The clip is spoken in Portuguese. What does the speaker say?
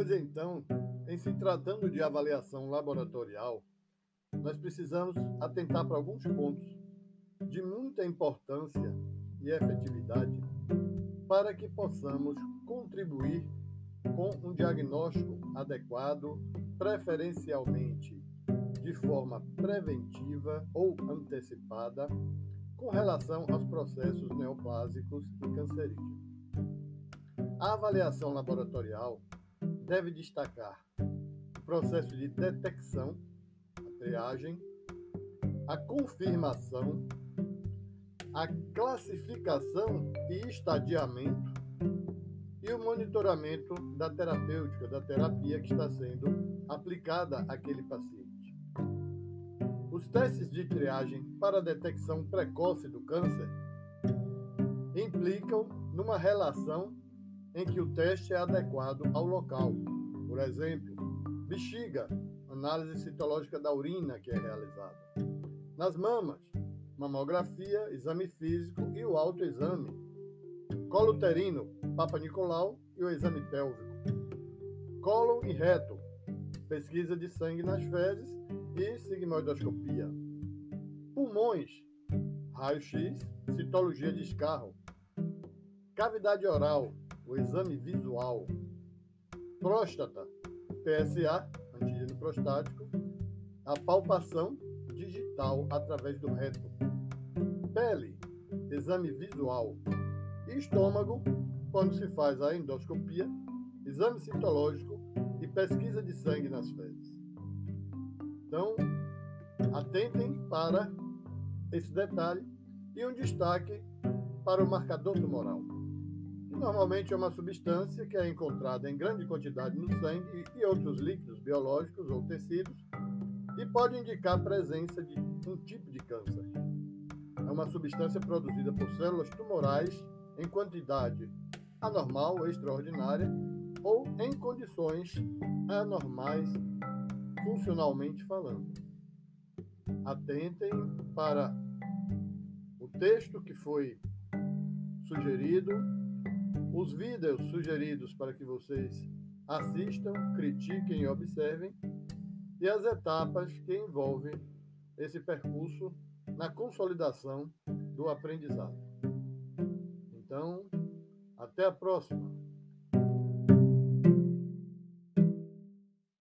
Pois então, em se tratando de avaliação laboratorial, nós precisamos atentar para alguns pontos de muita importância e efetividade para que possamos contribuir com um diagnóstico adequado, preferencialmente de forma preventiva ou antecipada, com relação aos processos neoplásicos e cancerígenos. A avaliação laboratorial deve destacar o processo de detecção, a triagem, a confirmação, a classificação e estadiamento e o monitoramento da terapêutica, da terapia que está sendo aplicada àquele paciente. Os testes de triagem para detecção precoce do câncer implicam numa relação em que o teste é adequado ao local. Por exemplo, bexiga, análise citológica da urina que é realizada. Nas mamas, mamografia, exame físico e o autoexame. Colo uterino, Papa Nicolau e o exame pélvico. Cólon e reto, pesquisa de sangue nas fezes e sigmoidoscopia. Pulmões, raio-x, citologia de escarro. Cavidade oral, o exame visual. Próstata, PSA, antígeno prostático. A palpação digital através do reto. Pele, exame visual. Estômago, quando se faz a endoscopia, exame citológico e pesquisa de sangue nas fezes. Então, atentem para esse detalhe e um destaque para o marcador tumoral normalmente é uma substância que é encontrada em grande quantidade no sangue e outros líquidos biológicos ou tecidos e pode indicar a presença de um tipo de câncer. É uma substância produzida por células tumorais em quantidade anormal ou extraordinária ou em condições anormais funcionalmente falando. Atentem para o texto que foi sugerido os vídeos sugeridos para que vocês assistam, critiquem e observem, e as etapas que envolvem esse percurso na consolidação do aprendizado. Então, até a próxima!